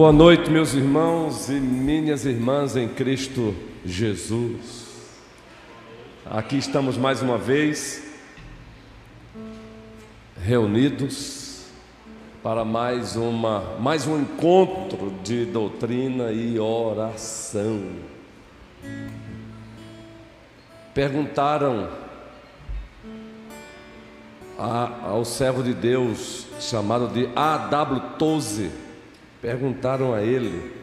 Boa noite, meus irmãos e minhas irmãs em Cristo Jesus. Aqui estamos mais uma vez reunidos para mais uma mais um encontro de doutrina e oração. Perguntaram a, ao servo de Deus chamado de A.W. Toze Perguntaram a ele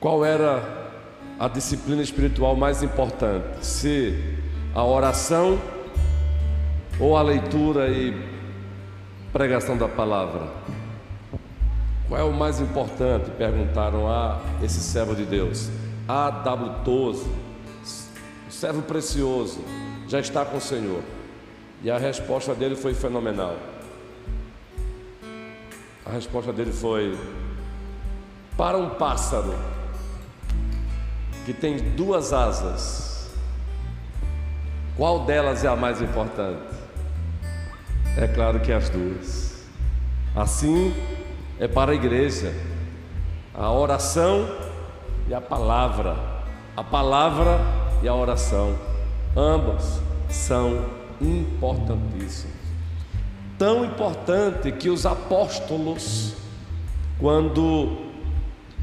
qual era a disciplina espiritual mais importante, se a oração ou a leitura e pregação da palavra. Qual é o mais importante? Perguntaram a esse servo de Deus. A W. Toso, servo precioso, já está com o Senhor. E a resposta dele foi fenomenal. A resposta dele foi: Para um pássaro que tem duas asas, qual delas é a mais importante? É claro que as duas. Assim é para a igreja, a oração e a palavra, a palavra e a oração, ambas são importantíssimas tão importante que os apóstolos, quando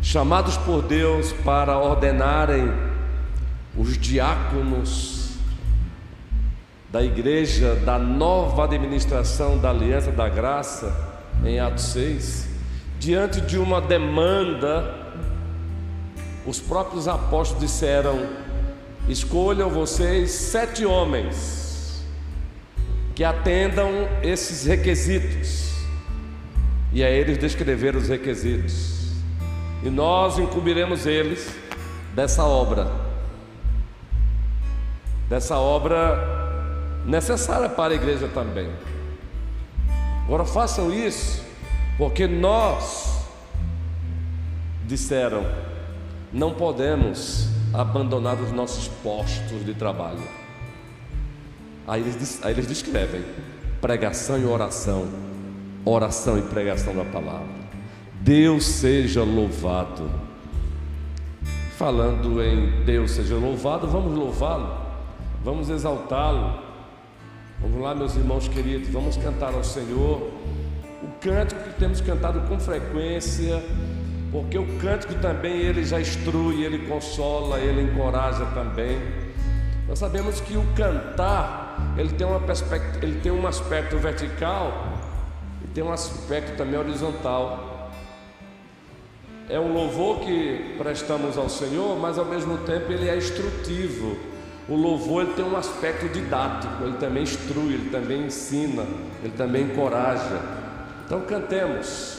chamados por Deus para ordenarem os diáconos da igreja, da nova administração da Aliança da Graça, em Atos 6, diante de uma demanda, os próprios apóstolos disseram: Escolham vocês sete homens que atendam esses requisitos. E a eles descrever os requisitos. E nós incumbiremos eles dessa obra. Dessa obra necessária para a igreja também. Agora façam isso, porque nós disseram, não podemos abandonar os nossos postos de trabalho. Aí eles, aí eles descrevem pregação e oração, oração e pregação da palavra. Deus seja louvado. Falando em Deus seja louvado, vamos louvá-lo, vamos exaltá-lo. Vamos lá, meus irmãos queridos, vamos cantar ao Senhor o cântico que temos cantado com frequência, porque o cântico também ele já instrui, ele consola, ele encoraja também. Nós sabemos que o cantar ele tem, uma ele tem um aspecto vertical e tem um aspecto também horizontal. É um louvor que prestamos ao Senhor, mas ao mesmo tempo ele é instrutivo. O louvor ele tem um aspecto didático, ele também instrui, ele também ensina, ele também encoraja. Então cantemos.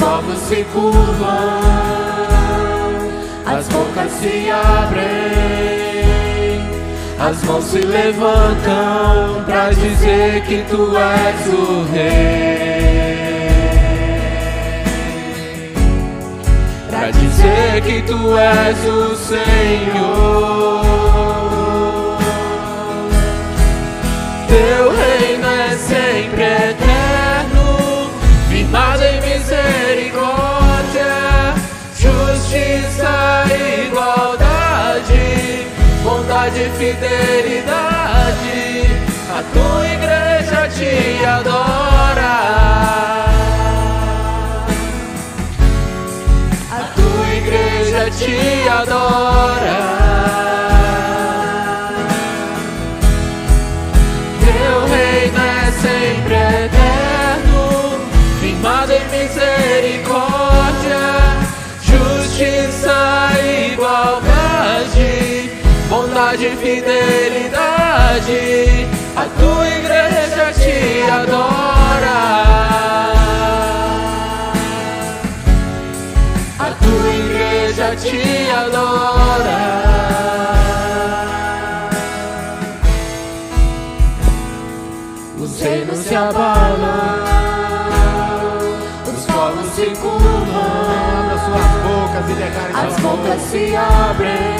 povos se curvam, as bocas se abrem, as mãos se levantam para dizer que tu és o rei. Para dizer que tu és o Senhor. Teu reino é sempre eterno, firmado em justiça e igualdade, bondade e fidelidade. A tua igreja te adora. A tua igreja te adora. Fidelidade. A tua igreja te adora. A tua igreja te adora. Os reinos se abalam, os povos se curvam. E As bocas se abrem.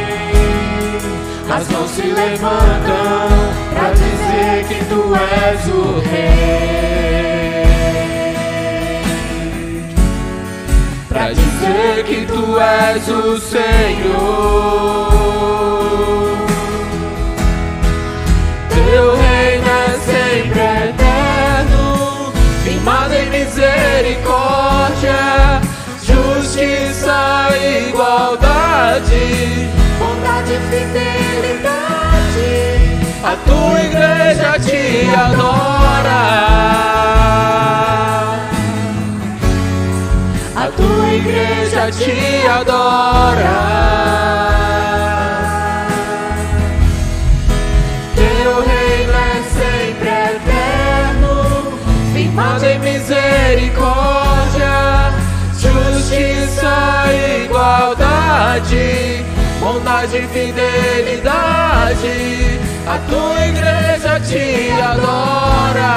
As mãos se levantam pra dizer que tu és o rei. Pra dizer que tu és o Senhor. Teu reino é sempre eterno, firmado em misericórdia, justiça e igualdade bondade e fidelidade. A tua igreja te adora. A tua igreja te adora. Teu reino é sempre eterno, firmado em misericórdia, justiça e igualdade bondade e fidelidade, a tua igreja te adora.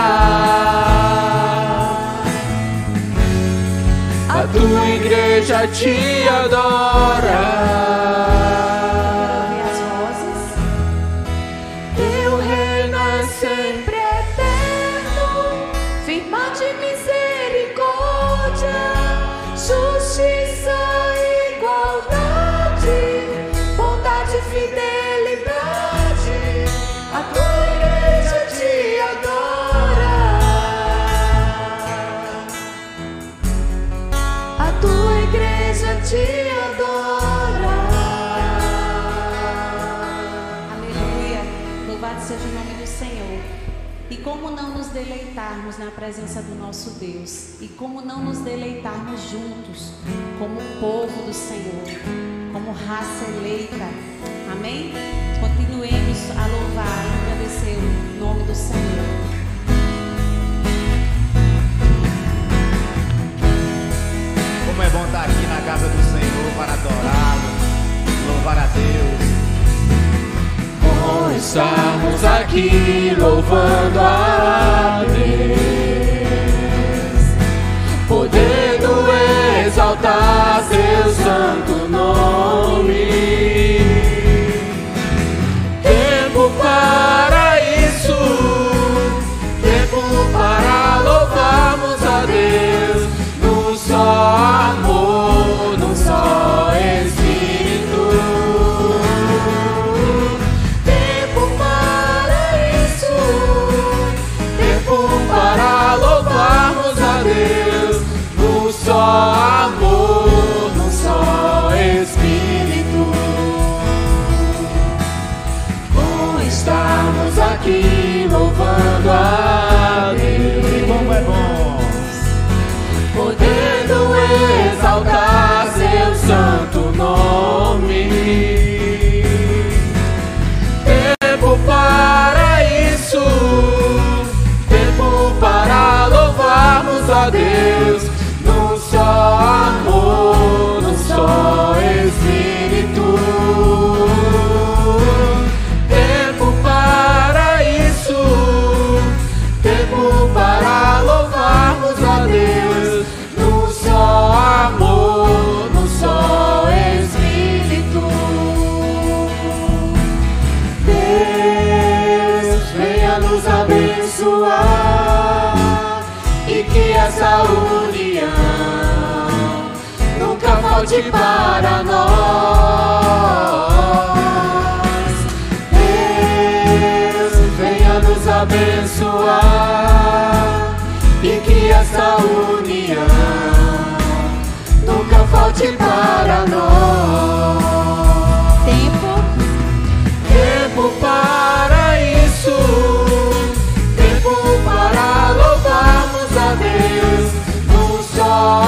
A tua igreja te adora. Deleitarmos na presença do nosso Deus? E como não nos deleitarmos juntos, como povo do Senhor, como raça eleita? Amém? Continuemos a louvar e agradecer o nome do Senhor. Como é bom estar aqui na casa do Senhor para adorá-lo, louvar a Deus. Estarmos aqui louvando a Deus, podendo exaltar seu santo nome. nos abençoar e que essa união nunca falte para nós. Deus, venha nos abençoar e que essa união nunca falte para nós.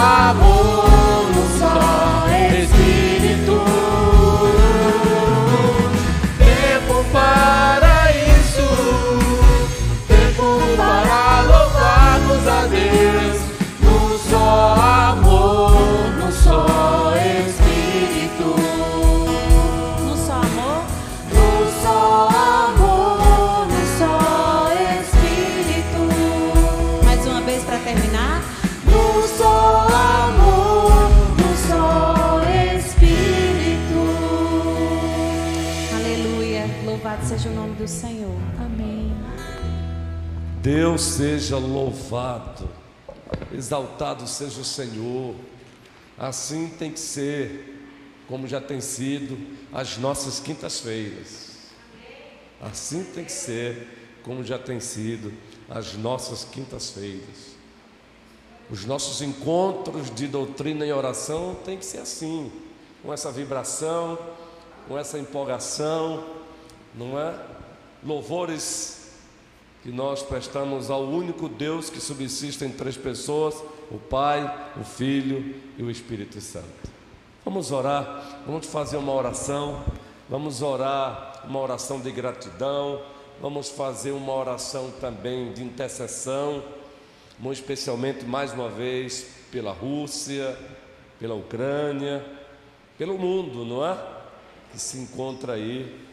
Amor, Deus seja louvado, exaltado seja o Senhor. Assim tem que ser, como já tem sido as nossas quintas-feiras. Assim tem que ser, como já tem sido as nossas quintas-feiras. Os nossos encontros de doutrina e oração tem que ser assim, com essa vibração, com essa empolgação, não é? Louvores que nós prestamos ao único Deus que subsiste em três pessoas: o Pai, o Filho e o Espírito Santo. Vamos orar, vamos fazer uma oração, vamos orar uma oração de gratidão, vamos fazer uma oração também de intercessão, muito especialmente mais uma vez pela Rússia, pela Ucrânia, pelo mundo, não é? Que se encontra aí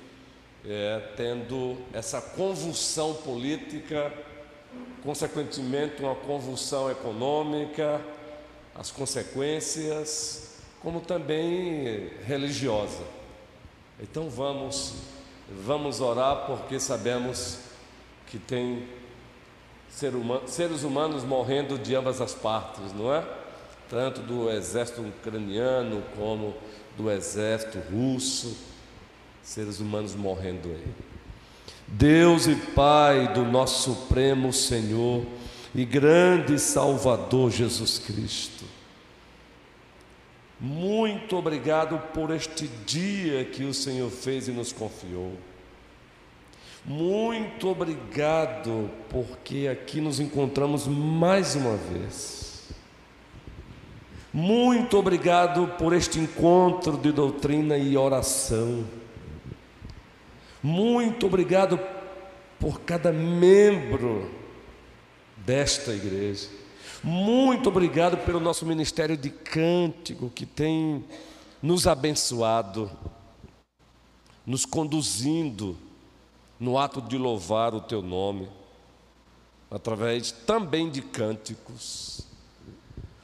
é, tendo essa convulsão política, consequentemente uma convulsão econômica, as consequências, como também religiosa. Então vamos, vamos orar porque sabemos que tem ser huma- seres humanos morrendo de ambas as partes, não é? Tanto do exército ucraniano como do exército russo seres humanos morrendo aí. Deus e Pai do nosso Supremo Senhor e grande Salvador Jesus Cristo, muito obrigado por este dia que o Senhor fez e nos confiou. Muito obrigado porque aqui nos encontramos mais uma vez. Muito obrigado por este encontro de doutrina e oração. Muito obrigado por cada membro desta igreja. Muito obrigado pelo nosso ministério de cântico que tem nos abençoado, nos conduzindo no ato de louvar o teu nome, através também de cânticos.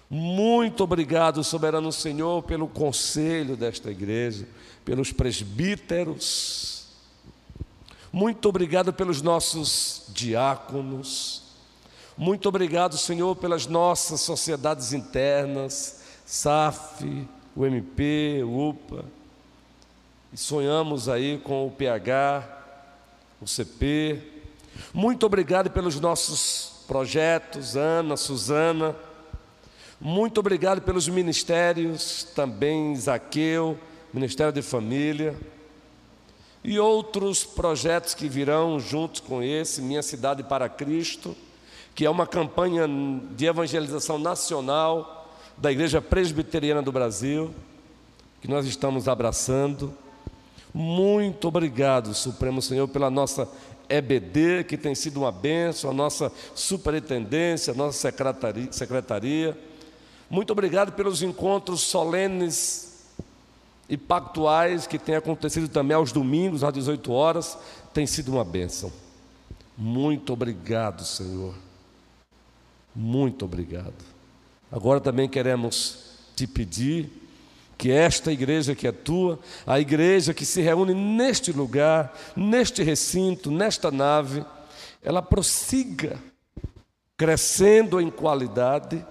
Muito obrigado, soberano Senhor, pelo conselho desta igreja, pelos presbíteros. Muito obrigado pelos nossos diáconos. Muito obrigado, Senhor, pelas nossas sociedades internas, SAF, o MP, o UPA. E sonhamos aí com o PH, o CP. Muito obrigado pelos nossos projetos, Ana, Suzana. Muito obrigado pelos ministérios, também Zaqueu, Ministério de Família, e outros projetos que virão juntos com esse, Minha Cidade para Cristo, que é uma campanha de evangelização nacional da Igreja Presbiteriana do Brasil, que nós estamos abraçando. Muito obrigado, Supremo Senhor, pela nossa EBD, que tem sido uma bênção, a nossa superintendência, a nossa secretaria. Muito obrigado pelos encontros solenes e pactuais que têm acontecido também aos domingos, às 18 horas, tem sido uma bênção. Muito obrigado, Senhor. Muito obrigado. Agora também queremos te pedir que esta igreja que é tua, a igreja que se reúne neste lugar, neste recinto, nesta nave, ela prossiga crescendo em qualidade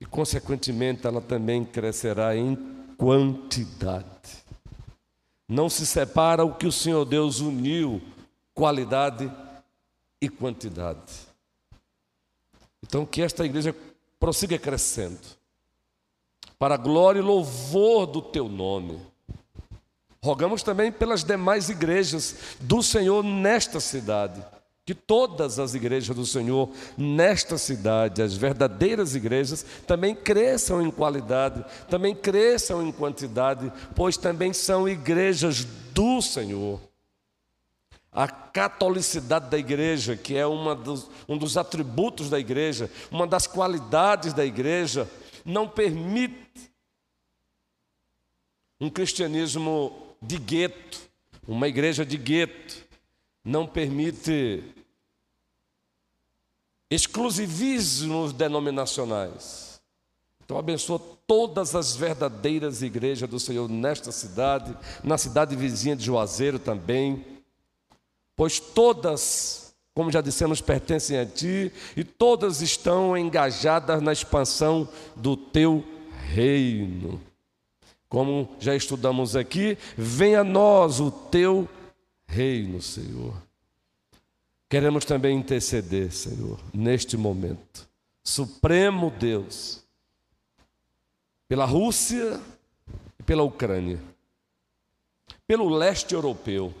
e, consequentemente, ela também crescerá em quantidade. Não se separa o que o Senhor Deus uniu, qualidade e quantidade. Então, que esta igreja prossiga crescendo, para a glória e louvor do teu nome. Rogamos também pelas demais igrejas do Senhor nesta cidade, que todas as igrejas do Senhor nesta cidade, as verdadeiras igrejas, também cresçam em qualidade, também cresçam em quantidade, pois também são igrejas do Senhor. A catolicidade da igreja, que é dos, um dos atributos da igreja, uma das qualidades da igreja, não permite um cristianismo de gueto, uma igreja de gueto, não permite exclusivismos denominacionais. Então abençoa todas as verdadeiras igrejas do Senhor nesta cidade, na cidade vizinha de Juazeiro também, pois todas, como já dissemos, pertencem a Ti e todas estão engajadas na expansão do Teu reino. Como já estudamos aqui, venha a nós o teu reino, Senhor. Queremos também interceder, Senhor, neste momento. Supremo Deus, pela Rússia e pela Ucrânia, pelo leste europeu,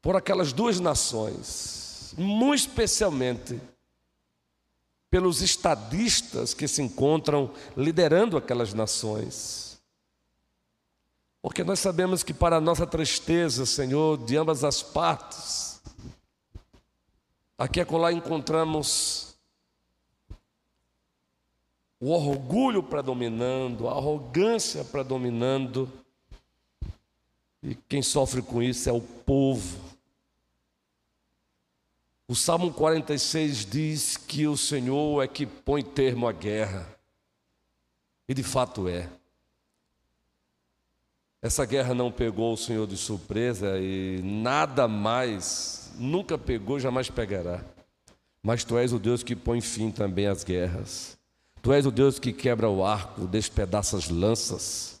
por aquelas duas nações, muito especialmente pelos estadistas que se encontram liderando aquelas nações. Porque nós sabemos que, para nossa tristeza, Senhor, de ambas as partes, aqui e acolá encontramos o orgulho predominando, a arrogância predominando, e quem sofre com isso é o povo. O Salmo 46 diz que o Senhor é que põe termo à guerra. E de fato é. Essa guerra não pegou o Senhor de surpresa e nada mais, nunca pegou, jamais pegará. Mas tu és o Deus que põe fim também às guerras. Tu és o Deus que quebra o arco, despedaça as lanças.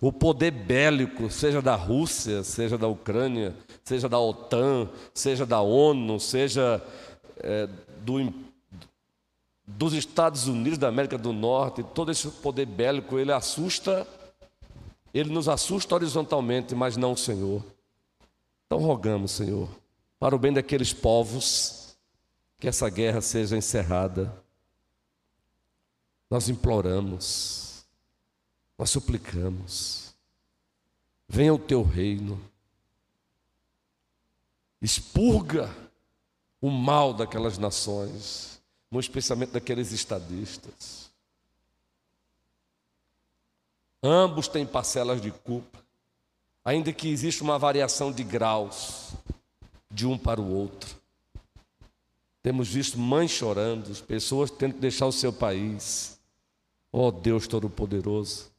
O poder bélico, seja da Rússia, seja da Ucrânia, seja da OTAN, seja da ONU, seja é, do, dos Estados Unidos da América do Norte, todo esse poder bélico, ele assusta, ele nos assusta horizontalmente, mas não o Senhor. Então rogamos, Senhor, para o bem daqueles povos, que essa guerra seja encerrada. Nós imploramos nós suplicamos, venha o teu reino, expurga o mal daquelas nações, muito especialmente daqueles estadistas. Ambos têm parcelas de culpa, ainda que exista uma variação de graus de um para o outro. Temos visto mães chorando, pessoas tendo que deixar o seu país. Oh Deus Todo-Poderoso.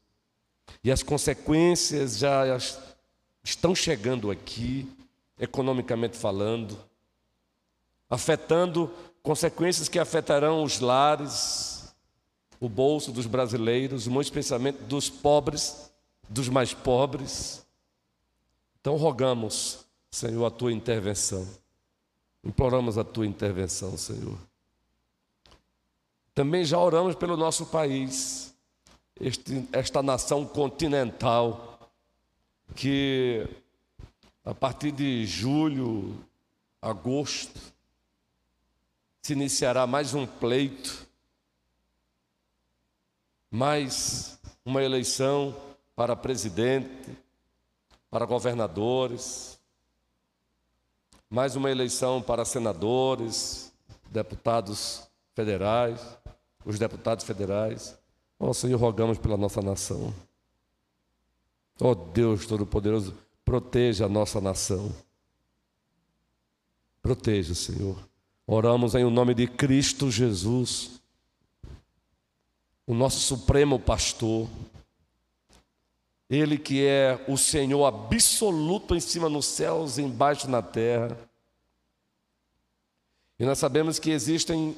E as consequências já estão chegando aqui, economicamente falando, afetando consequências que afetarão os lares, o bolso dos brasileiros, muito especialmente dos pobres, dos mais pobres. Então rogamos, Senhor, a tua intervenção. Imploramos a tua intervenção, Senhor. Também já oramos pelo nosso país este, esta nação continental, que a partir de julho, agosto, se iniciará mais um pleito, mais uma eleição para presidente, para governadores, mais uma eleição para senadores, deputados federais, os deputados federais. Ó oh, Senhor, rogamos pela nossa nação. Ó oh, Deus Todo-Poderoso, proteja a nossa nação. Proteja, Senhor. Oramos em o nome de Cristo Jesus, o nosso supremo pastor. Ele que é o Senhor absoluto em cima nos céus e embaixo na terra. E nós sabemos que existem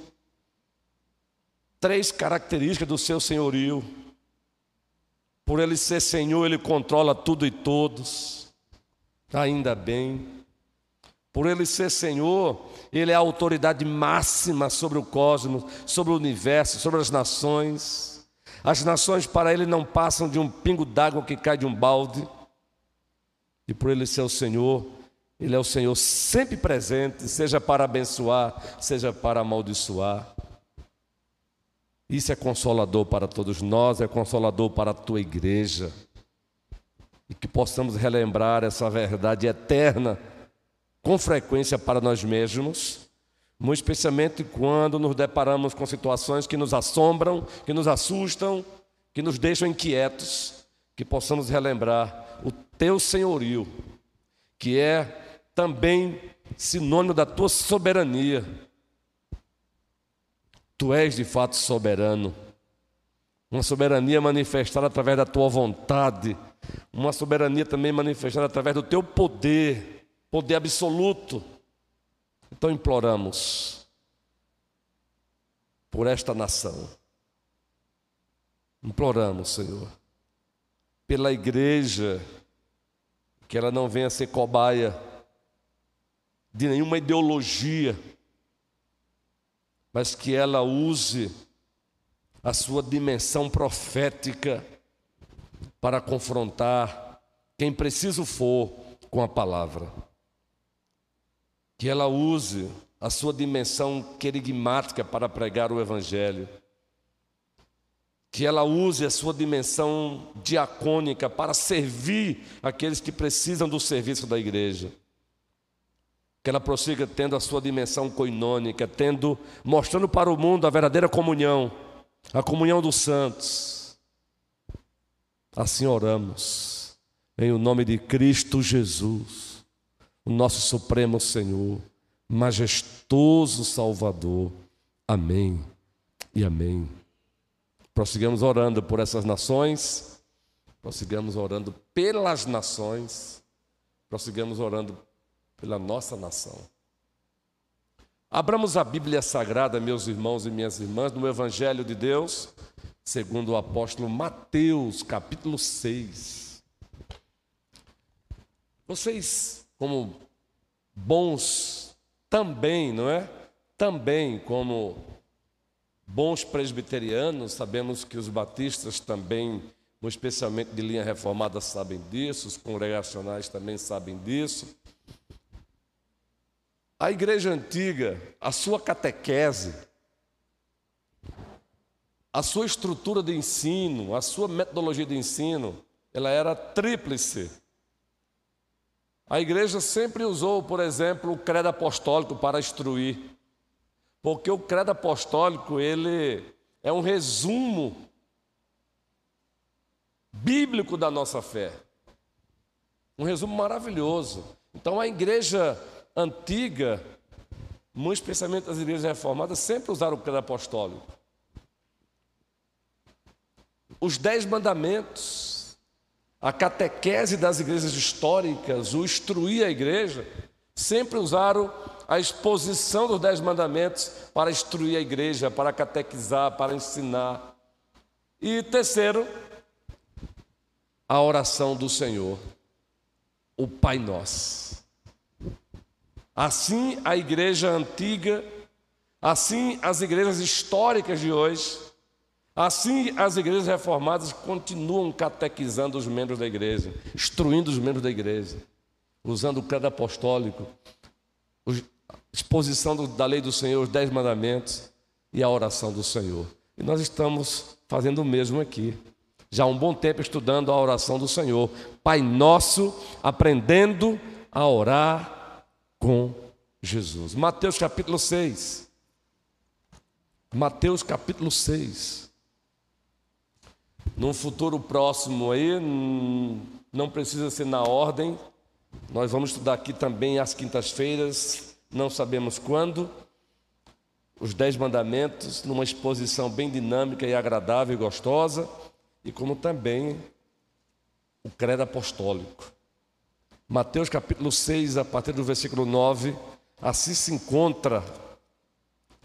três características do seu senhorio. Por ele ser Senhor, ele controla tudo e todos. Ainda bem. Por ele ser Senhor, ele é a autoridade máxima sobre o cosmos, sobre o universo, sobre as nações. As nações para ele não passam de um pingo d'água que cai de um balde. E por ele ser o Senhor, ele é o Senhor sempre presente, seja para abençoar, seja para amaldiçoar. Isso é consolador para todos nós, é consolador para a tua igreja. E que possamos relembrar essa verdade eterna com frequência para nós mesmos, muito especialmente quando nos deparamos com situações que nos assombram, que nos assustam, que nos deixam inquietos, que possamos relembrar o teu senhorio, que é também sinônimo da tua soberania. Tu és de fato soberano. Uma soberania manifestada através da tua vontade, uma soberania também manifestada através do teu poder, poder absoluto. Então imploramos por esta nação. Imploramos, Senhor, pela igreja, que ela não venha ser cobaia de nenhuma ideologia mas que ela use a sua dimensão profética para confrontar quem preciso for com a palavra. Que ela use a sua dimensão querigmática para pregar o Evangelho. Que ela use a sua dimensão diacônica para servir aqueles que precisam do serviço da igreja que ela prossiga tendo a sua dimensão coinônica, tendo, mostrando para o mundo a verdadeira comunhão, a comunhão dos santos. Assim oramos, em o nome de Cristo Jesus, o nosso Supremo Senhor, majestoso Salvador. Amém e amém. Prossigamos orando por essas nações, prossigamos orando pelas nações, prossigamos orando pela nossa nação. Abramos a Bíblia Sagrada, meus irmãos e minhas irmãs, no Evangelho de Deus, segundo o apóstolo Mateus, capítulo 6. Vocês, como bons também, não é? Também, como bons presbiterianos, sabemos que os batistas também, especialmente de linha reformada, sabem disso, os congregacionais também sabem disso. A igreja antiga, a sua catequese, a sua estrutura de ensino, a sua metodologia de ensino, ela era tríplice. A igreja sempre usou, por exemplo, o credo apostólico para instruir. Porque o credo apostólico, ele é um resumo bíblico da nossa fé. Um resumo maravilhoso. Então a igreja antiga, muito especialmente as igrejas reformadas, sempre usaram o credo apostólico. Os dez mandamentos, a catequese das igrejas históricas, o instruir a igreja, sempre usaram a exposição dos dez mandamentos para instruir a igreja, para catequizar, para ensinar. E terceiro, a oração do Senhor, o Pai Nosso. Assim a igreja antiga, assim as igrejas históricas de hoje, assim as igrejas reformadas continuam catequizando os membros da igreja, instruindo os membros da igreja, usando o credo apostólico, exposição da lei do Senhor, os dez mandamentos e a oração do Senhor. E nós estamos fazendo o mesmo aqui. Já há um bom tempo estudando a oração do Senhor. Pai nosso, aprendendo a orar com Jesus. Mateus capítulo 6. Mateus capítulo 6. Num futuro próximo aí, hum, não precisa ser na ordem, nós vamos estudar aqui também às quintas-feiras, não sabemos quando, os Dez Mandamentos, numa exposição bem dinâmica e agradável e gostosa, e como também o credo apostólico. Mateus capítulo 6, a partir do versículo 9, assim se encontra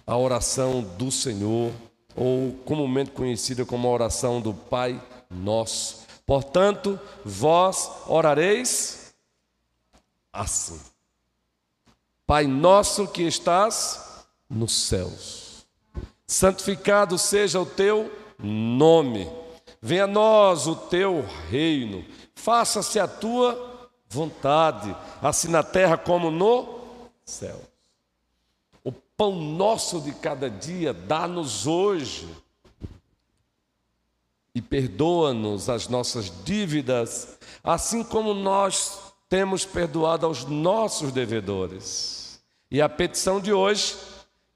a oração do Senhor, ou comumente conhecida como a oração do Pai Nosso. Portanto, vós orareis assim. Pai nosso que estás nos céus, santificado seja o teu nome, venha a nós o teu reino, faça-se a tua vontade, assim na terra como no céu. Pão nosso de cada dia dá-nos hoje e perdoa-nos as nossas dívidas, assim como nós temos perdoado aos nossos devedores. E a petição de hoje,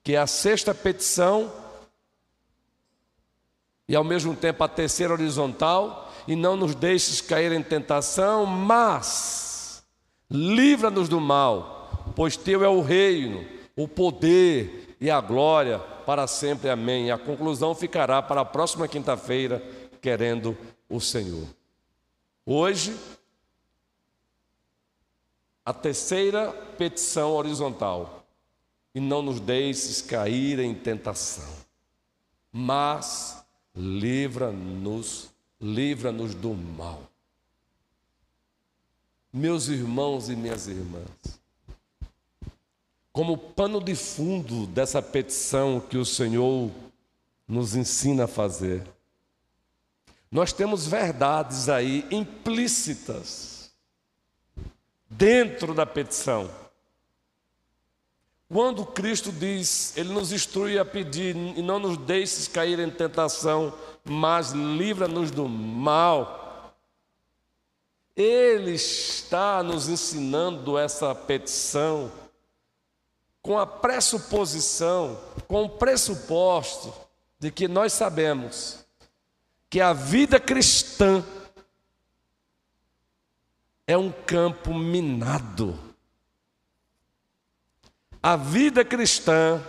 que é a sexta petição, e ao mesmo tempo a terceira horizontal, e não nos deixes cair em tentação, mas livra-nos do mal, pois teu é o reino, o poder e a glória para sempre. Amém. A conclusão ficará para a próxima quinta-feira querendo o Senhor. Hoje, a terceira petição horizontal. E não nos deixes cair em tentação, mas livra-nos, livra-nos do mal. Meus irmãos e minhas irmãs, como pano de fundo dessa petição que o Senhor nos ensina a fazer, nós temos verdades aí implícitas dentro da petição. Quando Cristo diz, Ele nos instrui a pedir, e não nos deixes cair em tentação, mas livra-nos do mal. Ele está nos ensinando essa petição com a pressuposição, com o pressuposto de que nós sabemos que a vida cristã é um campo minado. A vida cristã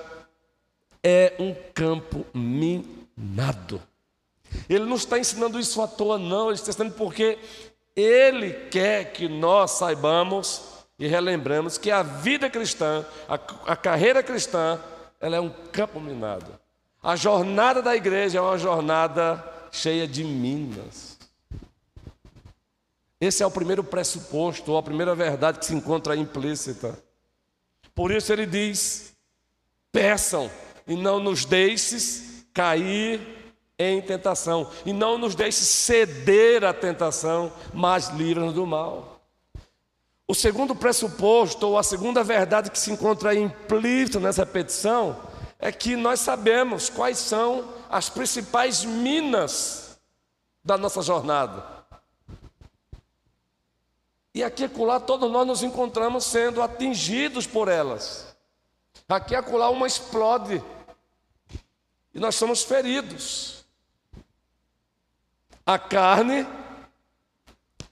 é um campo minado. Ele não está ensinando isso à toa, não, ele está ensinando porque ele quer que nós saibamos e relembramos que a vida cristã, a, a carreira cristã, ela é um campo minado. A jornada da igreja é uma jornada cheia de minas. Esse é o primeiro pressuposto, ou a primeira verdade que se encontra implícita. Por isso ele diz: peçam e não nos deixes cair em tentação, e não nos deixes ceder à tentação, mas livra-nos do mal. O segundo pressuposto, ou a segunda verdade que se encontra implícita nessa petição, é que nós sabemos quais são as principais minas da nossa jornada. E aqui acolá todos nós nos encontramos sendo atingidos por elas. Aqui acolá uma explode e nós somos feridos. A carne,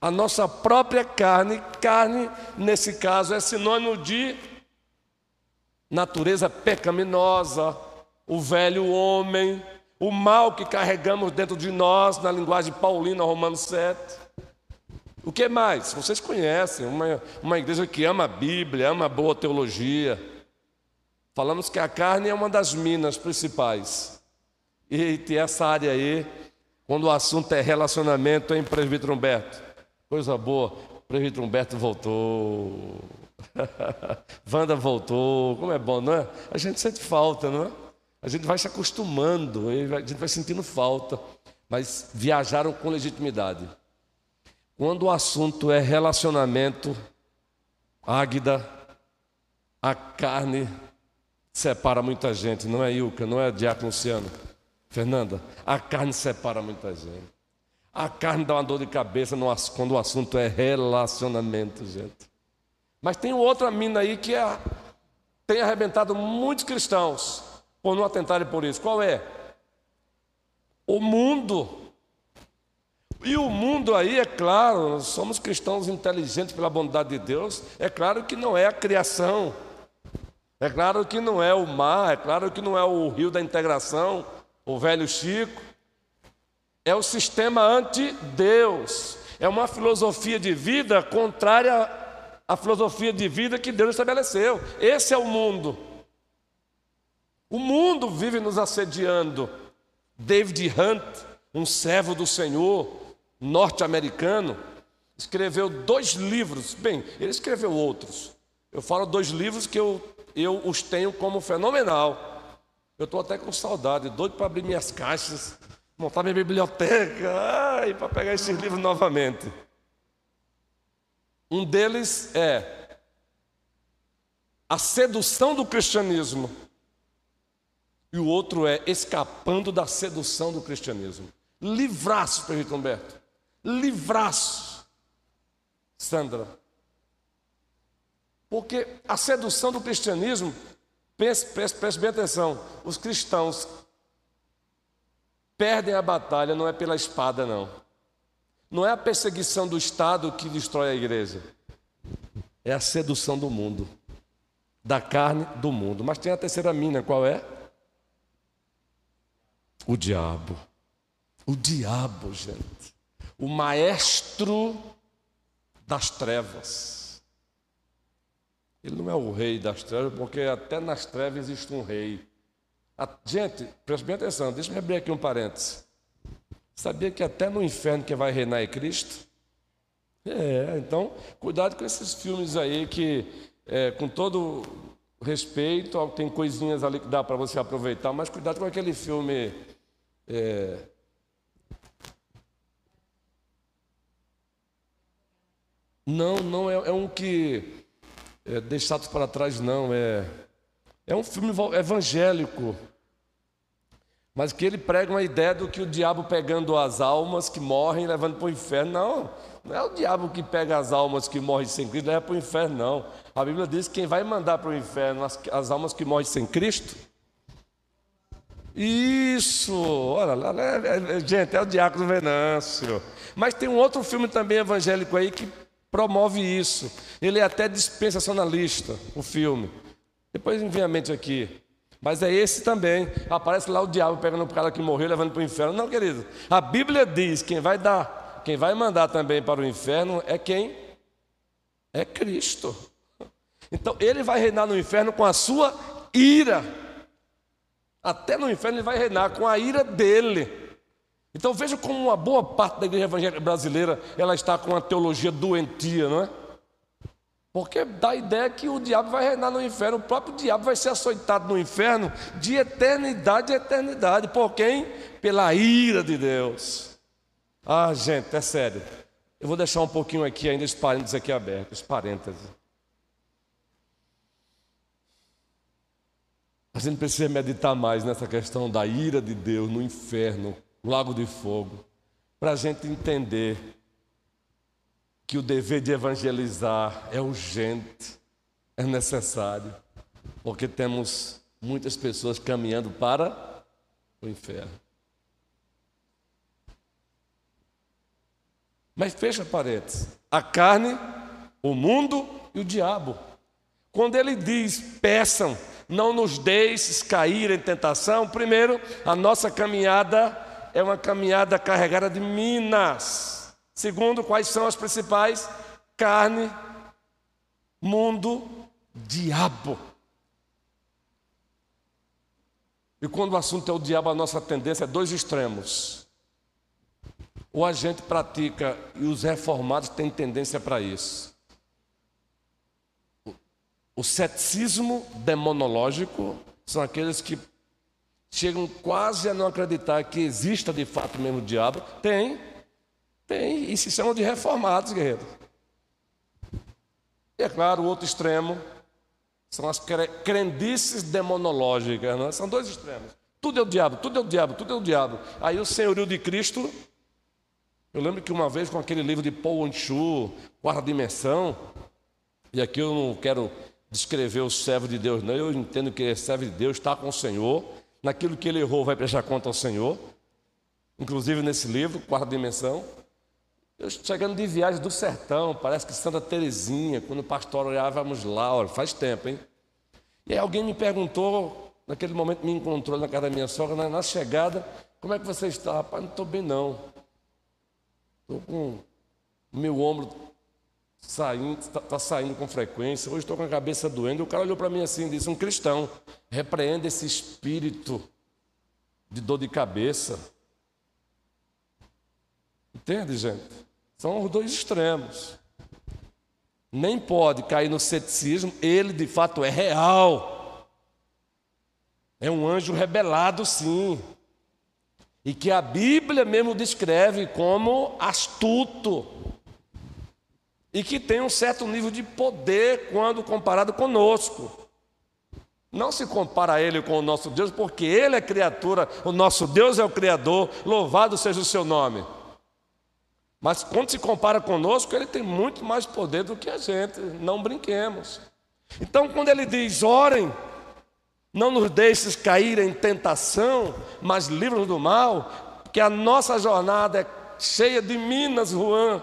a nossa própria carne, carne nesse caso é sinônimo de natureza pecaminosa, o velho homem, o mal que carregamos dentro de nós, na linguagem paulina, Romanos 7. O que mais? Vocês conhecem, uma, uma igreja que ama a Bíblia, ama a boa teologia. Falamos que a carne é uma das minas principais. E tem essa área aí, quando o assunto é relacionamento, em presbítero Humberto? Coisa boa, o presbítero Humberto voltou. Wanda voltou, como é bom, não é? A gente sente falta, não é? A gente vai se acostumando, a gente vai sentindo falta, mas viajaram com legitimidade. Quando o assunto é relacionamento, Águida, a carne separa muita gente, não é Ilka, não é Diácono Luciano. Fernanda, a carne separa muita gente. A carne dá uma dor de cabeça quando o assunto é relacionamento, gente. Mas tem outra mina aí que é, tem arrebentado muitos cristãos por não atentarem por isso. Qual é? O mundo. E o mundo aí, é claro, somos cristãos inteligentes pela bondade de Deus, é claro que não é a criação, é claro que não é o mar, é claro que não é o rio da integração, o velho Chico, é o sistema anti-Deus, é uma filosofia de vida contrária a filosofia de vida que Deus estabeleceu. Esse é o mundo. O mundo vive nos assediando. David Hunt, um servo do Senhor, norte-americano, escreveu dois livros. Bem, ele escreveu outros, Eu falo dois livros que eu, eu os tenho como fenomenal. Eu estou até com saudade, doido para abrir minhas caixas, montar minha biblioteca, e para pegar esses livros novamente. Um deles é A Sedução do Cristianismo. E o outro é Escapando da Sedução do Cristianismo. Livraço, Pedro Humberto. Livraço. Sandra. Porque a sedução do cristianismo, preste, preste, preste bem atenção, os cristãos perdem a batalha não é pela espada, não. Não é a perseguição do Estado que destrói a igreja. É a sedução do mundo. Da carne do mundo. Mas tem a terceira mina, qual é? O diabo. O diabo, gente. O maestro das trevas. Ele não é o rei das trevas, porque até nas trevas existe um rei. A, gente, preste bem atenção, deixa eu abrir aqui um parênteses. Sabia que até no inferno quem vai reinar é Cristo? É, então, cuidado com esses filmes aí que, é, com todo respeito, tem coisinhas ali que dá para você aproveitar, mas cuidado com aquele filme. É, Não, não é, é um que é deixado para trás, não. É, é um filme evangélico, mas que ele prega uma ideia do que o diabo pegando as almas que morrem levando para o inferno. Não, não é o diabo que pega as almas que morrem sem Cristo e leva para o inferno, não. A Bíblia diz que quem vai mandar para o inferno as, as almas que morrem sem Cristo. Isso, olha lá, é, é, gente, é o Diácono Venâncio. Mas tem um outro filme também evangélico aí que promove isso. Ele é até dispensacionalista, o filme. Depois envia a mente aqui. Mas é esse também. Aparece lá o diabo pegando o cara que morreu, levando para o inferno. Não, querido. A Bíblia diz: quem vai dar, quem vai mandar também para o inferno é quem? É Cristo. Então ele vai reinar no inferno com a sua ira. Até no inferno ele vai reinar com a ira dele. Então veja como uma boa parte da igreja evangélica brasileira ela está com uma teologia doentia, não é? Porque dá a ideia que o diabo vai reinar no inferno, o próprio diabo vai ser açoitado no inferno de eternidade a eternidade. Por quem? Pela ira de Deus. Ah, gente, é sério. Eu vou deixar um pouquinho aqui ainda os parênteses aqui abertos, parênteses. A gente precisa meditar mais nessa questão da ira de Deus no inferno, lago de fogo, para a gente entender que o dever de evangelizar é urgente, é necessário, porque temos muitas pessoas caminhando para o inferno. Mas fecha parênteses: a carne, o mundo e o diabo. Quando ele diz peçam, não nos deixes cair em tentação, primeiro, a nossa caminhada é uma caminhada carregada de minas. Segundo, quais são as principais? Carne, mundo, diabo. E quando o assunto é o diabo, a nossa tendência é dois extremos. Ou a gente pratica, e os reformados têm tendência para isso. O ceticismo demonológico são aqueles que chegam quase a não acreditar que exista de fato mesmo o diabo. Tem, tem, e se chamam de reformados, guerreiros. E é claro, o outro extremo são as crendices demonológicas, né? são dois extremos. Tudo é o diabo, tudo é o diabo, tudo é o diabo. Aí o senhorio de Cristo, eu lembro que uma vez com aquele livro de Paul Anchu, Quarta Dimensão, e aqui eu não quero descrever o servo de Deus, não, eu entendo que é servo de Deus, está com o Senhor, naquilo que ele errou, vai prestar conta ao Senhor. Inclusive nesse livro, Quarta Dimensão. Eu chegando de viagem do sertão, parece que Santa Terezinha, quando o pastor olhávamos lá, olha, faz tempo, hein? E aí alguém me perguntou, naquele momento me encontrou na casa da minha sogra, na, na chegada, como é que você está? Rapaz, não estou bem não. Estou com o meu ombro saindo, está tá saindo com frequência. Hoje estou com a cabeça doendo. E o cara olhou para mim assim e disse: Um cristão, repreenda esse espírito de dor de cabeça. Entende, gente? São os dois extremos. nem pode cair no ceticismo, ele de fato é real. É um anjo rebelado, sim. E que a Bíblia mesmo descreve como astuto. E que tem um certo nível de poder quando comparado conosco. Não se compara ele com o nosso Deus, porque ele é criatura, o nosso Deus é o Criador, louvado seja o seu nome. Mas quando se compara conosco, ele tem muito mais poder do que a gente, não brinquemos. Então, quando ele diz: orem, não nos deixes cair em tentação, mas livra-nos do mal, porque a nossa jornada é cheia de minas, Juan.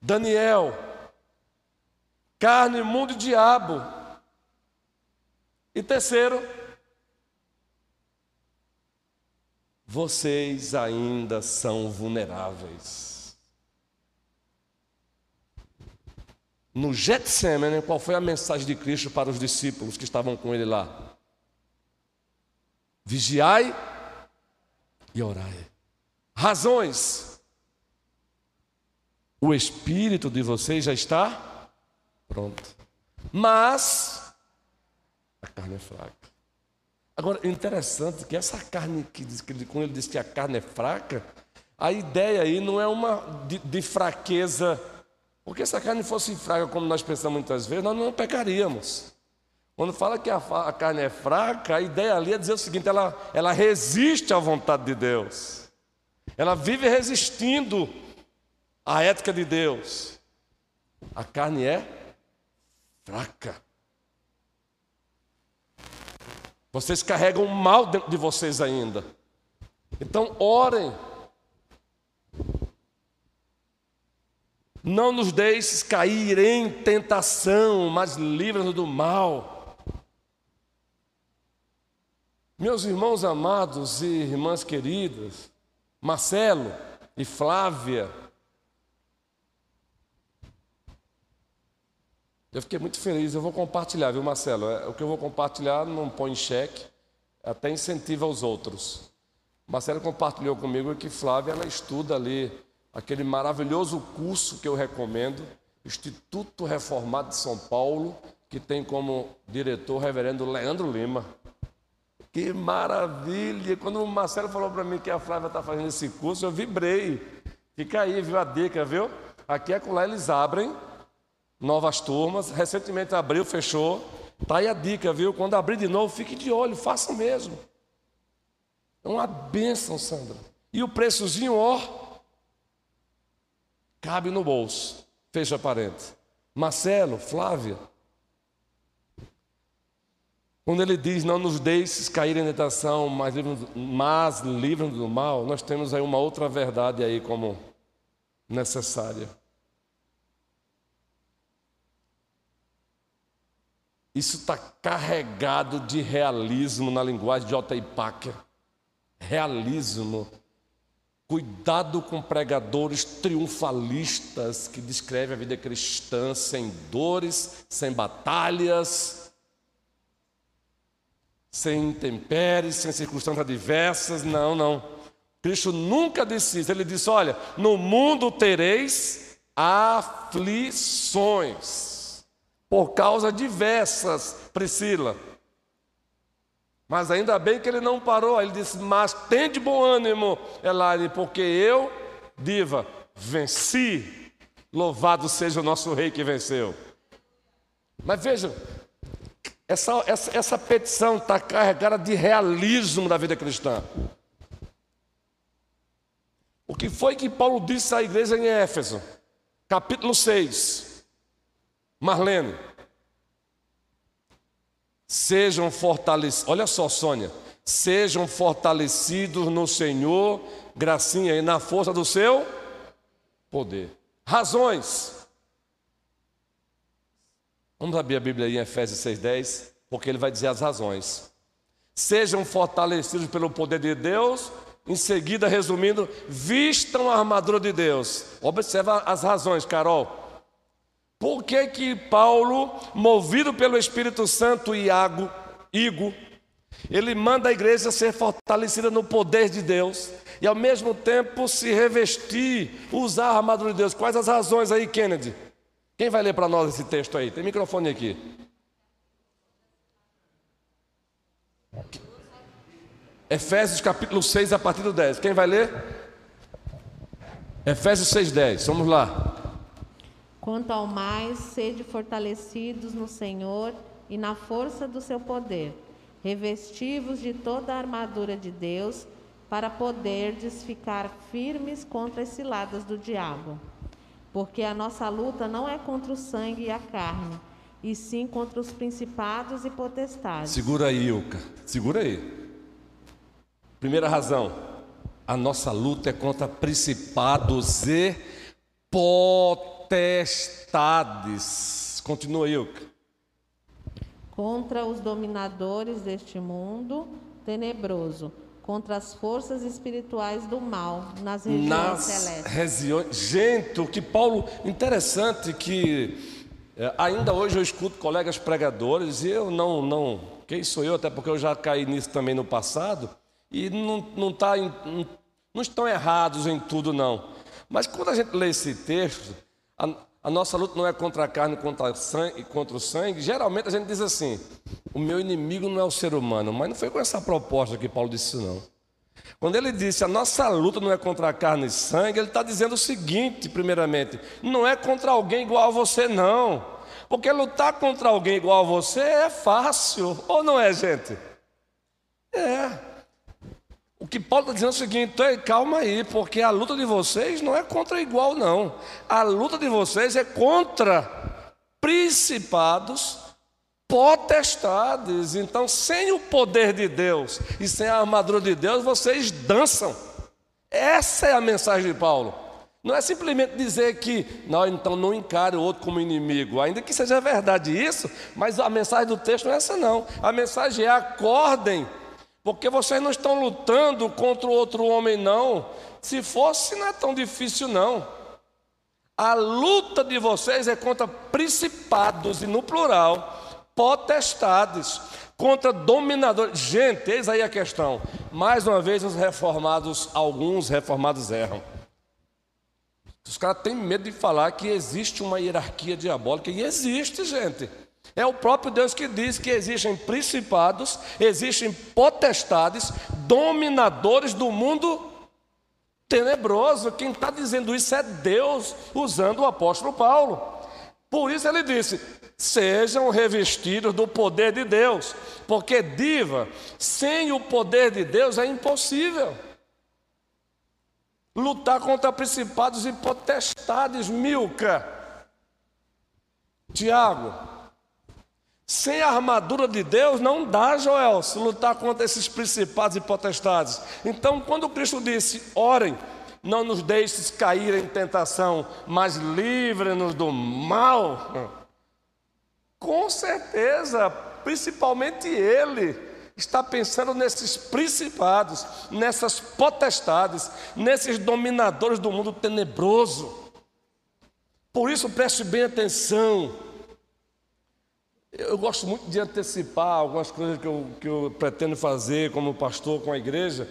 Daniel, carne, mundo e diabo. E terceiro, vocês ainda são vulneráveis. No Getsemane, qual foi a mensagem de Cristo para os discípulos que estavam com ele lá? Vigiai e orai. Razões. O espírito de vocês já está pronto. Mas a carne é fraca. Agora, interessante que essa carne, que, diz, que quando ele diz que a carne é fraca, a ideia aí não é uma de, de fraqueza, porque se a carne fosse fraca, como nós pensamos muitas vezes, nós não pecaríamos. Quando fala que a, a carne é fraca, a ideia ali é dizer o seguinte: ela, ela resiste à vontade de Deus, ela vive resistindo à ética de Deus. A carne é fraca. Vocês carregam mal dentro de vocês ainda. Então, orem. Não nos deixes cair em tentação, mas livra-nos do mal. Meus irmãos amados e irmãs queridas, Marcelo e Flávia, Eu fiquei muito feliz, eu vou compartilhar, viu, Marcelo? É, o que eu vou compartilhar não põe em xeque, até incentiva os outros. Marcelo compartilhou comigo que Flávia ela estuda ali aquele maravilhoso curso que eu recomendo, Instituto Reformado de São Paulo, que tem como diretor o reverendo Leandro Lima. Que maravilha! Quando o Marcelo falou para mim que a Flávia está fazendo esse curso, eu vibrei. Fica aí, viu a dica, viu? Aqui é com lá eles abrem novas turmas. Recentemente abriu, fechou. Tá aí a dica, viu? Quando abrir de novo, fique de olho, faça mesmo. É uma bênção, Sandra. E o preçozinho, ó, cabe no bolso. Fecha parênteses. Marcelo, Flávia. Quando ele diz não nos deixes cair em tentação, mas livre-nos do mal, nós temos aí uma outra verdade aí como necessária. Isso está carregado de realismo na linguagem de J. Packer. Realismo. Cuidado com pregadores triunfalistas que descrevem a vida cristã sem dores, sem batalhas, sem intempéries, sem circunstâncias adversas. Não, não. Cristo nunca disse isso. Ele disse: Olha, no mundo tereis aflições por causa diversas, Priscila. Mas ainda bem que ele não parou, ele disse: Mas tem de bom ânimo, Elaine, porque eu, diva, venci. Louvado seja o nosso rei que venceu. Mas veja, essa, essa, essa petição está carregada de realismo da vida cristã. O que foi que Paulo disse à igreja em Éfeso? Capítulo 6. Marlene, sejam fortalecidos, olha só, Sônia, sejam fortalecidos no Senhor, gracinha, e na força do seu poder. Razões. Vamos abrir a Bíblia aí em Efésios 6,10, porque ele vai dizer as razões. Sejam fortalecidos pelo poder de Deus, em seguida, resumindo, vistam a armadura de Deus. Observa as razões, Carol. Por que que Paulo, movido pelo Espírito Santo, Iago, Igo, Ele manda a igreja ser fortalecida no poder de Deus e ao mesmo tempo se revestir, usar a armadura de Deus. Quais as razões aí, Kennedy? Quem vai ler para nós esse texto aí? Tem microfone aqui. Efésios capítulo 6, a partir do 10. Quem vai ler? Efésios 6, 10. Vamos lá. Quanto ao mais, sede fortalecidos no Senhor e na força do seu poder, revestivos de toda a armadura de Deus, para poderdes ficar firmes contra as ciladas do diabo. Porque a nossa luta não é contra o sangue e a carne, e sim contra os principados e potestades. Segura aí, Ilka. Segura aí. Primeira razão. A nossa luta é contra principados e potestades. Continua, Ilka. Contra os dominadores deste mundo tenebroso contra as forças espirituais do mal nas regiões nas celestes. regiões. Gente, o que Paulo. Interessante que é, ainda hoje eu escuto colegas pregadores e eu não. não quem sou eu? Até porque eu já caí nisso também no passado. E não, não, tá em, não estão errados em tudo, não. Mas quando a gente lê esse texto, a, a nossa luta não é contra a carne, contra, sangue, contra o sangue. Geralmente a gente diz assim: o meu inimigo não é o ser humano. Mas não foi com essa proposta que Paulo disse, não. Quando ele disse a nossa luta não é contra a carne e sangue, ele está dizendo o seguinte, primeiramente: não é contra alguém igual a você, não. Porque lutar contra alguém igual a você é fácil, ou não é, gente? É. Que Paulo está dizendo é o seguinte: calma aí, porque a luta de vocês não é contra igual, não. A luta de vocês é contra principados, potestades. Então, sem o poder de Deus e sem a armadura de Deus, vocês dançam. Essa é a mensagem de Paulo. Não é simplesmente dizer que, não, então não encare o outro como inimigo, ainda que seja verdade isso, mas a mensagem do texto não é essa, não. A mensagem é: acordem porque vocês não estão lutando contra o outro homem, não. Se fosse, não é tão difícil, não. A luta de vocês é contra principados, e no plural, potestades, contra dominadores. Gente, eis aí a questão. Mais uma vez, os reformados, alguns reformados erram. Os caras têm medo de falar que existe uma hierarquia diabólica, e existe, gente. É o próprio Deus que diz que existem principados, existem potestades, dominadores do mundo tenebroso. Quem está dizendo isso é Deus, usando o apóstolo Paulo. Por isso ele disse: sejam revestidos do poder de Deus, porque diva, sem o poder de Deus é impossível. Lutar contra principados e potestades, Milca. Tiago, sem a armadura de Deus não dá, Joel, se lutar contra esses principados e potestades. Então, quando Cristo disse: orem, não nos deixes cair em tentação, mas livre-nos do mal. Com certeza, principalmente ele está pensando nesses principados, nessas potestades, nesses dominadores do mundo tenebroso. Por isso, preste bem atenção. Eu gosto muito de antecipar algumas coisas que eu, que eu pretendo fazer como pastor com a igreja,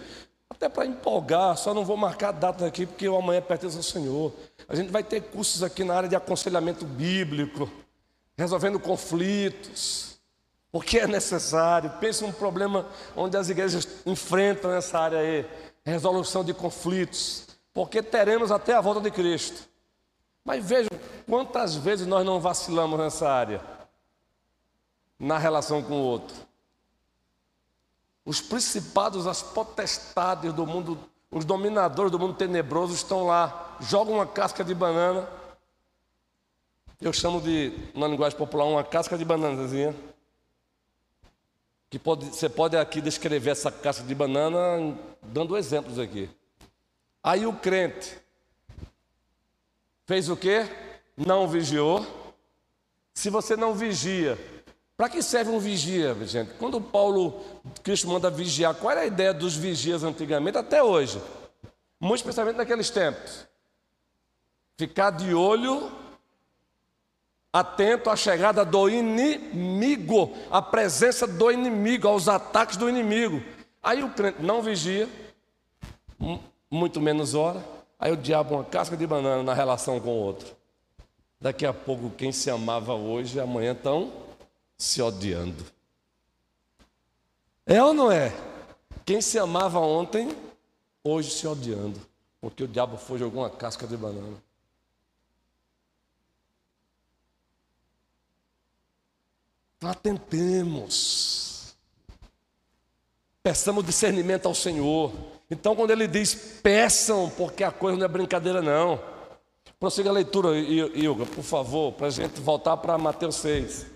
até para empolgar, só não vou marcar data aqui porque o amanhã pertence ao Senhor. A gente vai ter cursos aqui na área de aconselhamento bíblico, resolvendo conflitos, porque é necessário. Pense num problema onde as igrejas enfrentam essa área aí, resolução de conflitos, porque teremos até a volta de Cristo. Mas vejam quantas vezes nós não vacilamos nessa área na relação com o outro. Os principados, as potestades do mundo, os dominadores do mundo tenebroso estão lá, jogam uma casca de banana. Eu chamo de, na linguagem popular, uma casca de bananazinha. Que pode, você pode aqui descrever essa casca de banana dando exemplos aqui. Aí o crente fez o quê? Não vigiou. Se você não vigia, para que serve um vigia, gente? Quando Paulo, Cristo manda vigiar, qual era a ideia dos vigias antigamente até hoje? Muito especialmente naqueles tempos. Ficar de olho atento à chegada do inimigo, à presença do inimigo, aos ataques do inimigo. Aí o crente não vigia, muito menos ora, aí o diabo uma casca de banana na relação com o outro. Daqui a pouco quem se amava hoje, amanhã estão se odiando. É ou não é? Quem se amava ontem, hoje se odiando, porque o diabo foi jogou uma casca de banana. Atentemos. Peçamos discernimento ao Senhor. Então, quando ele diz peçam, porque a coisa não é brincadeira, não. Prossiga a leitura, Ilga, por favor, para a gente voltar para Mateus 6.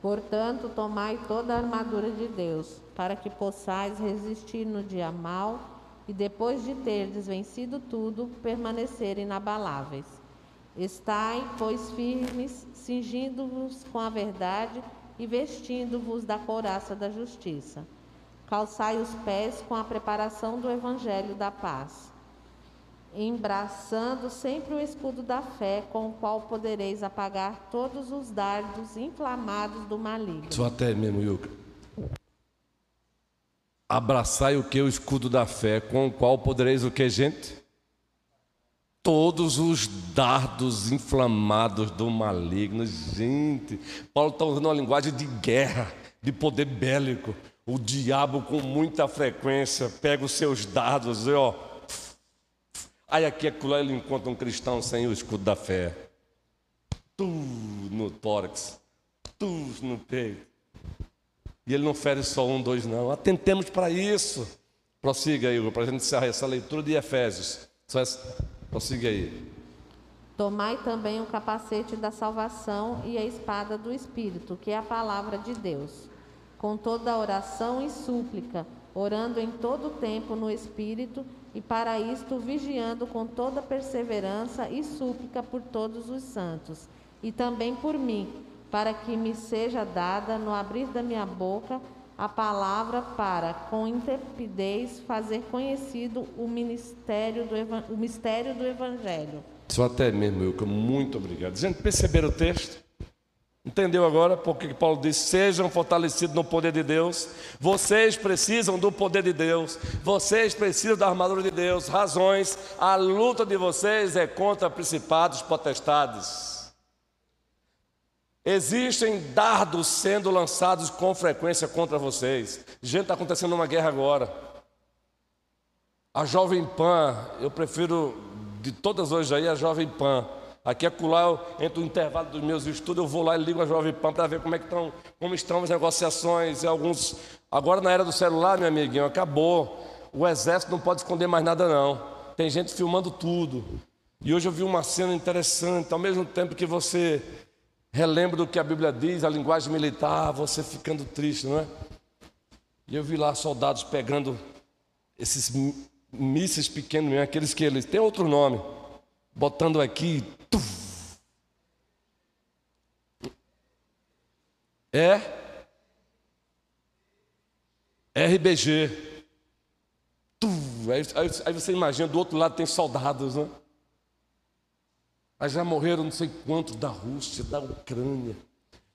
Portanto, tomai toda a armadura de Deus, para que possais resistir no dia mau e depois de terdes vencido tudo, permanecer inabaláveis. Estai, pois, firmes, cingindo-vos com a verdade e vestindo-vos da couraça da justiça. Calçai os pés com a preparação do evangelho da paz, embraçando sempre o escudo da fé, com o qual podereis apagar todos os dardos inflamados do maligno. Só até mesmo, Yuka. Abraçai o que? O escudo da fé, com o qual podereis o que, gente? todos os dardos inflamados do maligno. Gente, Paulo está usando uma linguagem de guerra, de poder bélico. O diabo, com muita frequência, pega os seus dardos e ó. Aí aqui é lá ele encontra um cristão sem o escudo da fé. Tu no tórax, tu no peito. E ele não fere só um, dois, não. Atentemos para isso. Prossiga, Igor, para a gente encerrar essa leitura de Efésios. Prossiga aí. Tomai também o capacete da salvação e a espada do Espírito, que é a palavra de Deus, com toda oração e súplica, orando em todo tempo no Espírito, e para isto vigiando com toda perseverança e súplica por todos os santos, e também por mim, para que me seja dada, no abrir da minha boca, a palavra para, com intrepidez, fazer conhecido o, ministério do, o mistério do Evangelho. Só até mesmo, eu, muito obrigado. Gente, perceberam o texto? Entendeu agora porque Paulo diz: sejam fortalecidos no poder de Deus. Vocês precisam do poder de Deus. Vocês precisam da armadura de Deus. Razões: a luta de vocês é contra principados potestades. Existem dardos sendo lançados com frequência contra vocês. Gente, está acontecendo uma guerra agora. A Jovem Pan, eu prefiro de todas hoje aí a Jovem Pan. Aqui colar, entre o intervalo dos meus estudos, eu vou lá e ligo a Jovem Pan para ver como, é que estão, como estão as negociações. E alguns. Agora na era do celular, meu amiguinho, acabou. O exército não pode esconder mais nada, não. Tem gente filmando tudo. E hoje eu vi uma cena interessante, ao mesmo tempo que você relembro do que a Bíblia diz, a linguagem militar, você ficando triste, não é? E eu vi lá soldados pegando esses mísseis pequenos, aqueles que eles têm outro nome, botando aqui. É RBG. Aí, aí, aí, você imagina, do outro lado tem soldados, né? Mas já morreram não sei quantos da Rússia, da Ucrânia.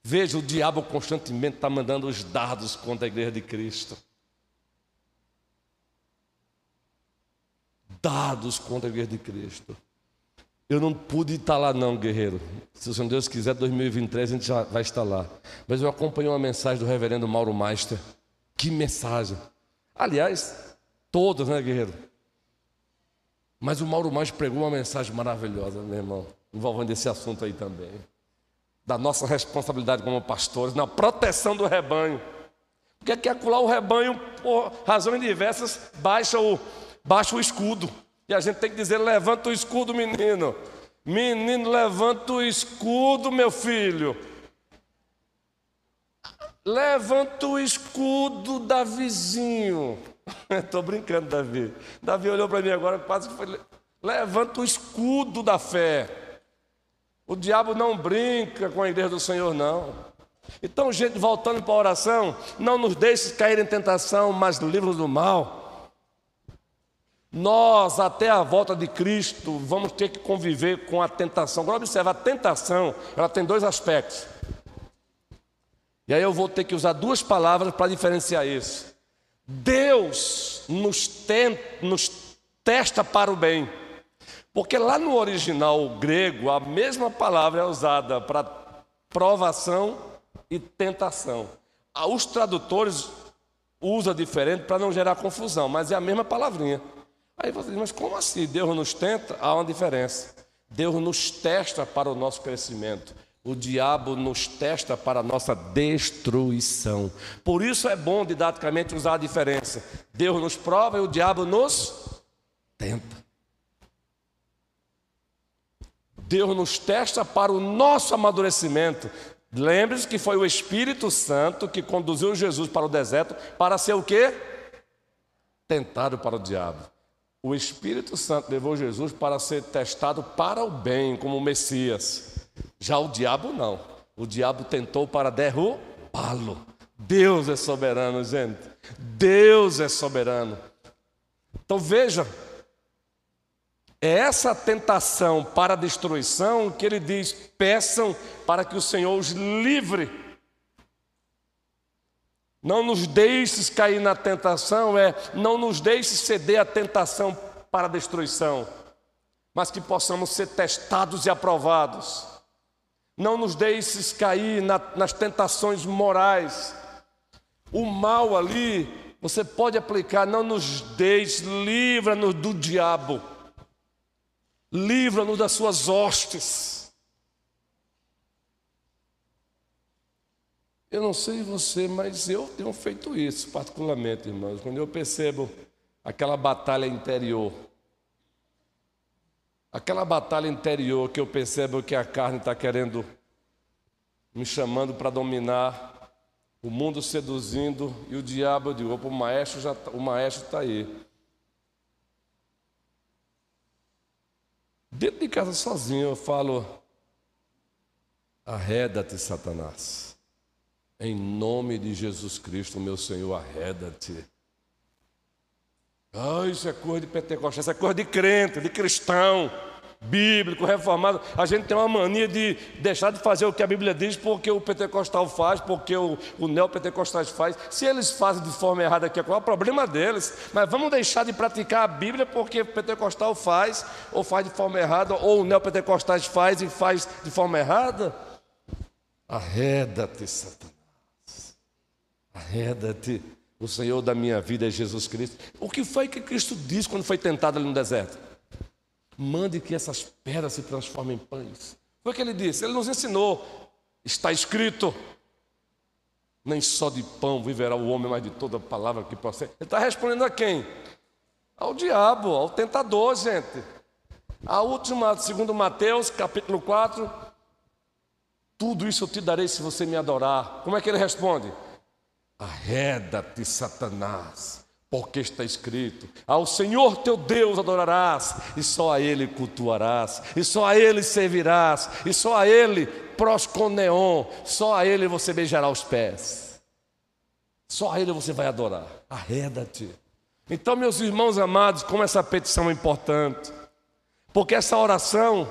Veja, o diabo constantemente está mandando os dardos contra a igreja de Cristo. Dados contra a igreja de Cristo. Eu não pude estar lá, não, guerreiro. Se o Senhor Deus quiser, 2023 a gente já vai estar lá. Mas eu acompanhei uma mensagem do reverendo Mauro Meister. Que mensagem! Aliás, todos, né, guerreiro? Mas o Mauro Mais pregou uma mensagem maravilhosa, meu irmão, envolvendo esse assunto aí também. Da nossa responsabilidade como pastores na proteção do rebanho. Porque quer colar o rebanho, por razões diversas, baixa o, baixa o escudo. E a gente tem que dizer: levanta o escudo, menino. Menino, levanta o escudo, meu filho. Levanta o escudo da vizinho. Estou brincando, Davi. Davi olhou para mim agora, quase que foi. Levanta o escudo da fé. O diabo não brinca com a igreja do Senhor, não. Então, gente, voltando para a oração, não nos deixe cair em tentação, mas livros do mal. Nós, até a volta de Cristo, vamos ter que conviver com a tentação. Agora, observa, a tentação, ela tem dois aspectos. E aí eu vou ter que usar duas palavras para diferenciar isso. Deus nos, nos testa para o bem. Porque lá no original grego, a mesma palavra é usada para provação e tentação. Ah, os tradutores usam diferente para não gerar confusão, mas é a mesma palavrinha. Aí você diz, mas como assim? Deus nos tenta? Há uma diferença. Deus nos testa para o nosso crescimento. O diabo nos testa para a nossa destruição. Por isso é bom didaticamente usar a diferença. Deus nos prova e o diabo nos tenta. Deus nos testa para o nosso amadurecimento. Lembre-se que foi o Espírito Santo que conduziu Jesus para o deserto para ser o quê? Tentado para o diabo. O Espírito Santo levou Jesus para ser testado para o bem, como o Messias. Já o diabo não. O diabo tentou para derrubá-lo. Deus é soberano, gente. Deus é soberano. Então veja, é essa tentação para a destruição que ele diz: peçam para que o Senhor os livre. Não nos deixes cair na tentação, é não nos deixes ceder à tentação para a destruição, mas que possamos ser testados e aprovados. Não nos deixes cair na, nas tentações morais. O mal ali, você pode aplicar, não nos deixes, livra-nos do diabo, livra-nos das suas hostes. Eu não sei você, mas eu tenho feito isso, particularmente, irmãos, quando eu percebo aquela batalha interior Aquela batalha interior que eu percebo que a carne está querendo me chamando para dominar, o mundo seduzindo e o diabo, eu digo, o maestro já, tá, o maestro está aí. Dentro de casa sozinho eu falo, arreda-te, Satanás. Em nome de Jesus Cristo, meu Senhor, arreda-te. Ah, isso é coisa de Pentecostal, isso é coisa de crente, de cristão, bíblico, reformado. A gente tem uma mania de deixar de fazer o que a Bíblia diz porque o pentecostal faz, porque o, o neopentecostal faz. Se eles fazem de forma errada aqui, qual é o problema deles? Mas vamos deixar de praticar a Bíblia porque o pentecostal faz, ou faz de forma errada, ou o neopentecostal faz e faz de forma errada? Arreda-te, Satanás. Arreda-te. O Senhor da minha vida é Jesus Cristo. O que foi que Cristo disse quando foi tentado ali no deserto? Mande que essas pedras se transformem em pães. Foi o que ele disse. Ele nos ensinou. Está escrito: nem só de pão viverá o homem, mas de toda palavra que procede. Ele está respondendo a quem? Ao diabo, ao tentador, gente. A última, segundo Mateus, capítulo 4, tudo isso eu te darei se você me adorar. Como é que ele responde? Arreda-te, Satanás, porque está escrito: Ao Senhor teu Deus adorarás, e só a Ele cultuarás, e só a Ele servirás, e só a Ele prosconeon, só a Ele você beijará os pés. Só a Ele você vai adorar. Arreda-te. Então, meus irmãos amados, como essa petição é importante, porque essa oração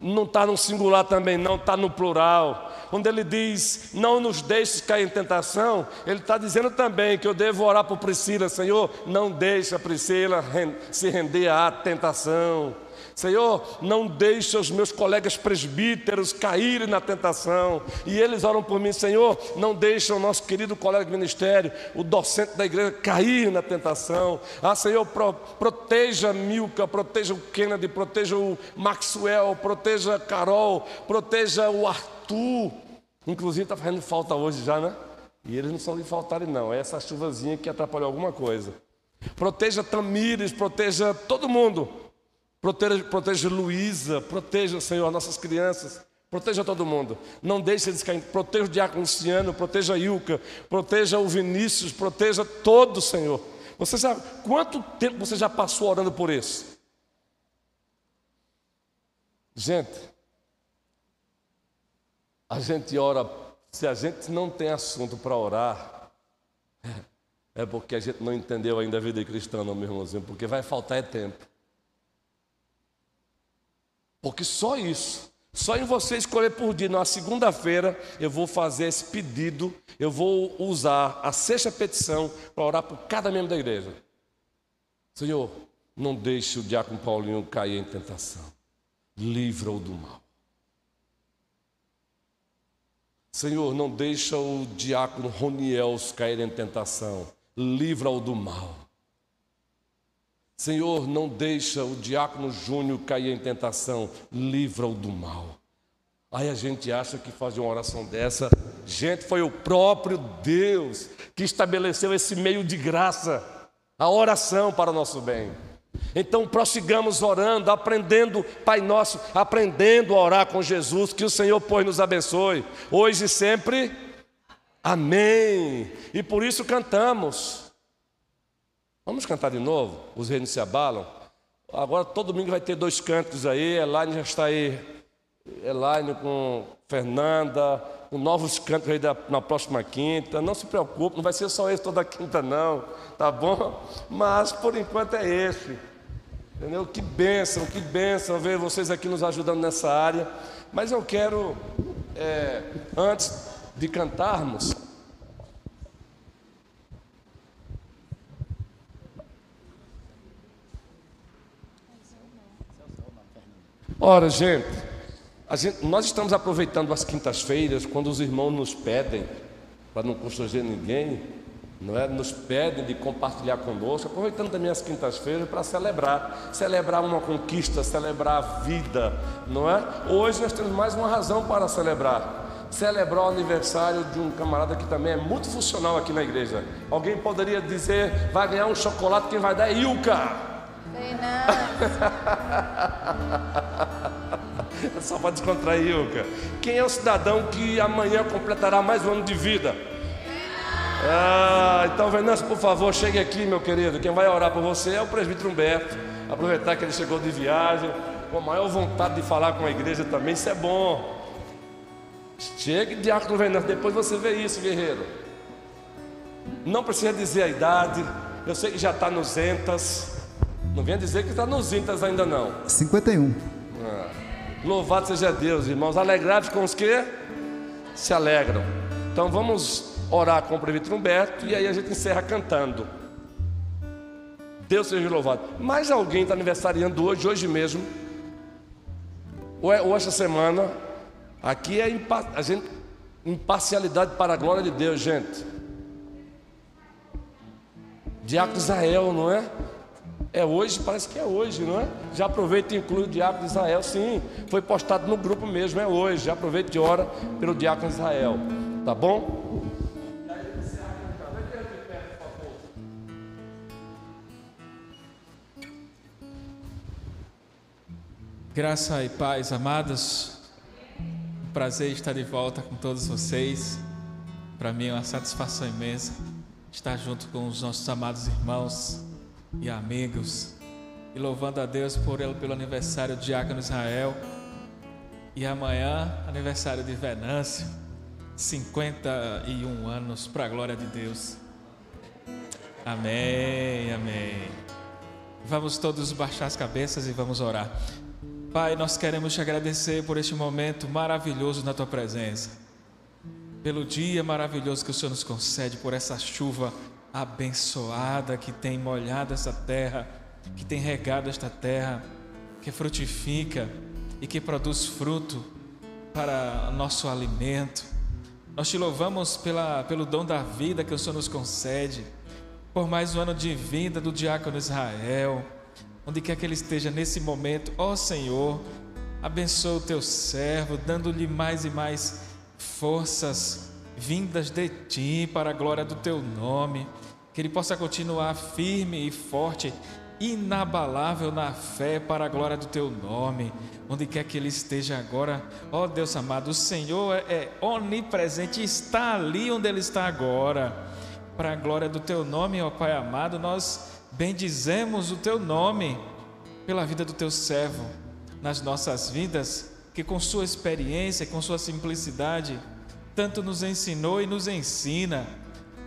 não está no singular também, não, está no plural. Quando ele diz, não nos deixes cair em tentação, ele está dizendo também que eu devo orar por Priscila, Senhor, não deixe a Priscila se render à tentação. Senhor, não deixe os meus colegas presbíteros caírem na tentação. E eles oram por mim, Senhor, não deixe o nosso querido colega de ministério, o docente da igreja, cair na tentação. Ah, Senhor, pro, proteja Milka, proteja o Kennedy, proteja o Maxwell, proteja a Carol, proteja o Arthur. Inclusive está fazendo falta hoje já, né? E eles não são de faltarem, não. É essa chuvazinha que atrapalhou alguma coisa. Proteja Tamires, proteja todo mundo. Proteja, proteja Luísa, proteja, Senhor, nossas crianças. Proteja todo mundo. Não deixe eles caírem. Proteja o Diácono Luciano, proteja a Ilka, proteja o Vinícius, proteja todo, Senhor. Você sabe quanto tempo você já passou orando por isso? Gente, a gente ora, se a gente não tem assunto para orar, É porque a gente não entendeu ainda a vida cristã, não, meu irmãozinho, porque vai faltar é tempo. Porque só isso, só em você escolher por dia, na segunda-feira, eu vou fazer esse pedido, eu vou usar a sexta petição para orar por cada membro da igreja. Senhor, não deixe o diácono Paulinho cair em tentação, livra-o do mal. Senhor, não deixa o diácono Roniels cair em tentação, livra-o do mal. Senhor, não deixa o diácono Júnior cair em tentação, livra-o do mal. Aí a gente acha que fazer uma oração dessa, gente, foi o próprio Deus que estabeleceu esse meio de graça, a oração para o nosso bem. Então prossigamos orando, aprendendo, Pai Nosso, aprendendo a orar com Jesus, que o Senhor, pois, nos abençoe, hoje e sempre. Amém. E por isso cantamos. Vamos cantar de novo? Os reinos se abalam. Agora todo domingo vai ter dois cantos aí. Elaine já está aí. Elaine com Fernanda, com novos cantos aí da, na próxima quinta. Não se preocupe, não vai ser só esse toda quinta, não. Tá bom? Mas por enquanto é esse. Entendeu? Que bênção, que bênção ver vocês aqui nos ajudando nessa área. Mas eu quero, é, antes de cantarmos, Ora, gente, gente, nós estamos aproveitando as quintas-feiras quando os irmãos nos pedem, para não constranger ninguém, não é? Nos pedem de compartilhar conosco, aproveitando também as quintas-feiras para celebrar, celebrar uma conquista, celebrar a vida, não é? Hoje nós temos mais uma razão para celebrar. Celebrar o aniversário de um camarada que também é muito funcional aqui na igreja. Alguém poderia dizer, vai ganhar um chocolate, quem vai dar é Ilka. Só para descontrair, Ilka. Quem é o cidadão que amanhã completará mais um ano de vida? Ah, então, Venâncio, por favor, chegue aqui, meu querido. Quem vai orar por você é o presbítero Humberto. Aproveitar que ele chegou de viagem, com a maior vontade de falar com a igreja também, isso é bom. Chegue, diácono Venâncio, depois você vê isso, guerreiro. Não precisa dizer a idade, eu sei que já está nos entas. Não venha dizer que está nos intas ainda não. 51. Ah, louvado seja Deus, irmãos. Alegrai-vos com os que se alegram. Então vamos orar com o prefeito Humberto e aí a gente encerra cantando. Deus seja louvado. Mais alguém está aniversariando hoje, hoje mesmo? Ou, é, ou esta semana? Aqui é impa a gente, imparcialidade para a glória de Deus, gente. Diácono Israel, não é? É hoje, parece que é hoje, não é? Já aproveita e inclui o diácono Israel. Sim, foi postado no grupo mesmo, é hoje. Já aproveita e ora pelo diácono Israel. Tá bom? Graça e paz, amados. Prazer estar de volta com todos vocês. Para mim é uma satisfação imensa estar junto com os nossos amados irmãos e amigos e louvando a Deus por ele pelo aniversário do Diácono Israel. E amanhã, aniversário de Venâncio, 51 anos, para a glória de Deus. Amém, amém. Vamos todos baixar as cabeças e vamos orar. Pai, nós queremos te agradecer por este momento maravilhoso na tua presença, pelo dia maravilhoso que o Senhor nos concede, por essa chuva abençoada que tem molhado essa terra, que tem regado esta terra, que frutifica e que produz fruto para nosso alimento. Nós te louvamos pela, pelo dom da vida que o Senhor nos concede, por mais um ano de vida do diácono Israel onde quer que ele esteja nesse momento, ó Senhor, abençoa o teu servo, dando-lhe mais e mais forças vindas de ti para a glória do teu nome, que ele possa continuar firme e forte, inabalável na fé para a glória do teu nome, onde quer que ele esteja agora, ó Deus amado, o Senhor é onipresente, está ali onde ele está agora, para a glória do teu nome, ó Pai amado, nós bendizemos o teu nome pela vida do teu servo nas nossas vidas, que com sua experiência, com sua simplicidade, tanto nos ensinou e nos ensina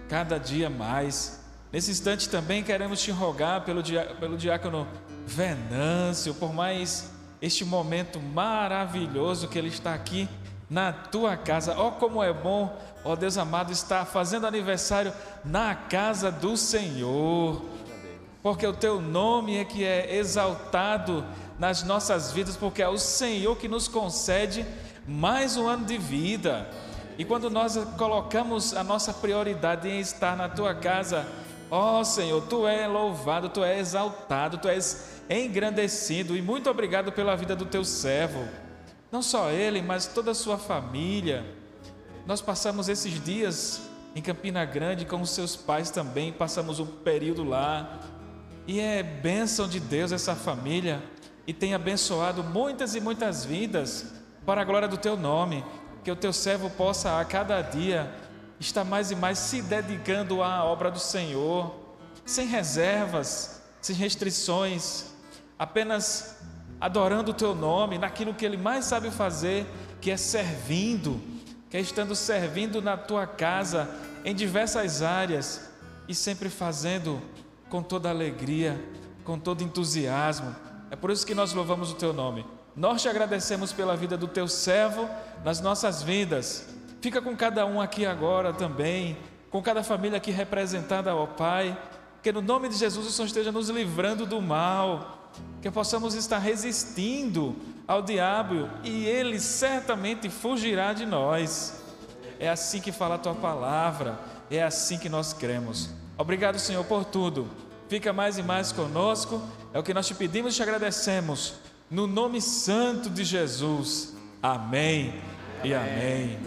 cada dia mais. Nesse instante também queremos te rogar pelo, pelo diácono Venâncio, por mais este momento maravilhoso que ele está aqui na tua casa. Ó, oh, como é bom, ó oh, Deus amado, estar fazendo aniversário na casa do Senhor, porque o teu nome é que é exaltado nas nossas vidas, porque é o Senhor que nos concede mais um ano de vida. E quando nós colocamos a nossa prioridade em estar na tua casa, ó oh, Senhor, tu és louvado, tu és exaltado, tu és engrandecido e muito obrigado pela vida do teu servo. Não só ele, mas toda a sua família. Nós passamos esses dias em Campina Grande com os seus pais também, passamos um período lá. E é bênção de Deus essa família e tem abençoado muitas e muitas vidas para a glória do teu nome que o teu servo possa a cada dia estar mais e mais se dedicando à obra do Senhor, sem reservas, sem restrições, apenas adorando o teu nome, naquilo que ele mais sabe fazer, que é servindo, que é estando servindo na tua casa, em diversas áreas e sempre fazendo com toda alegria, com todo entusiasmo. É por isso que nós louvamos o teu nome. Nós te agradecemos pela vida do teu servo nas nossas vidas. Fica com cada um aqui agora também, com cada família aqui representada, ó Pai. Que no nome de Jesus o Senhor esteja nos livrando do mal, que possamos estar resistindo ao diabo e ele certamente fugirá de nós. É assim que fala a tua palavra, é assim que nós cremos. Obrigado, Senhor, por tudo. Fica mais e mais conosco, é o que nós te pedimos e te agradecemos. No nome santo de Jesus. Amém, e amém.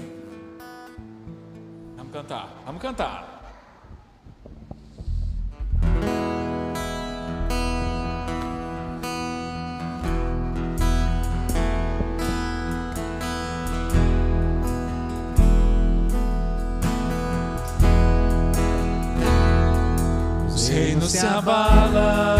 Vamos cantar, vamos cantar. Os reinos se abalam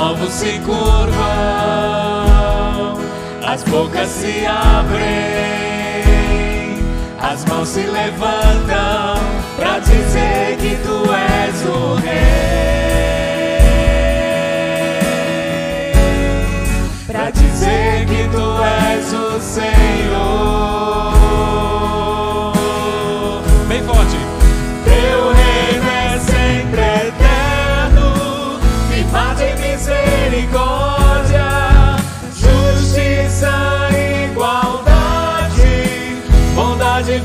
povos se curvam, as bocas se abrem, as mãos se levantam para dizer que tu és o rei. Para dizer que tu és o Senhor.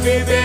Bondade e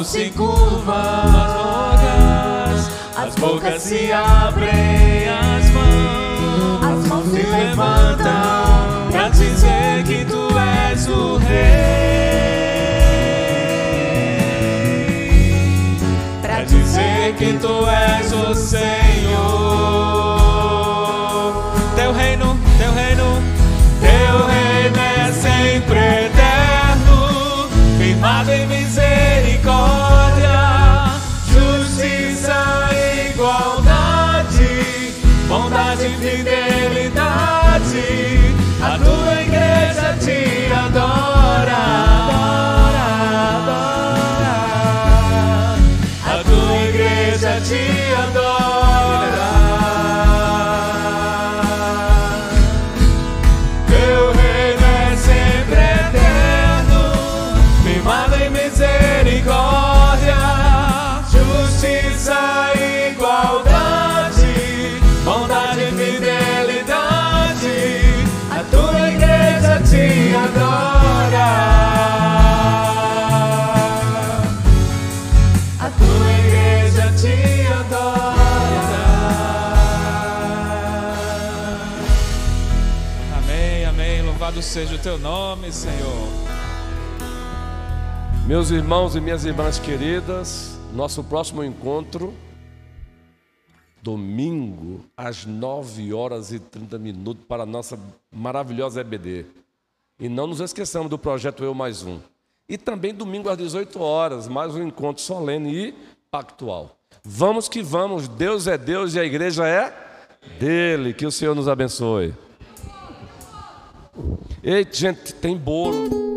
os povos se curvam, as bocas, as bocas se abrem, as mãos, as mãos se levantam para dizer que tu és o rei, para dizer que tu és o Senhor. Seja o teu nome, Senhor. Meus irmãos e minhas irmãs queridas, nosso próximo encontro, domingo, às 9 horas e 30 minutos, para a nossa maravilhosa EBD. E não nos esqueçamos do projeto Eu Mais Um. E também domingo às 18 horas, mais um encontro solene e pactual. Vamos que vamos, Deus é Deus e a igreja é dele. Que o Senhor nos abençoe. Ei, gente, tem bolo.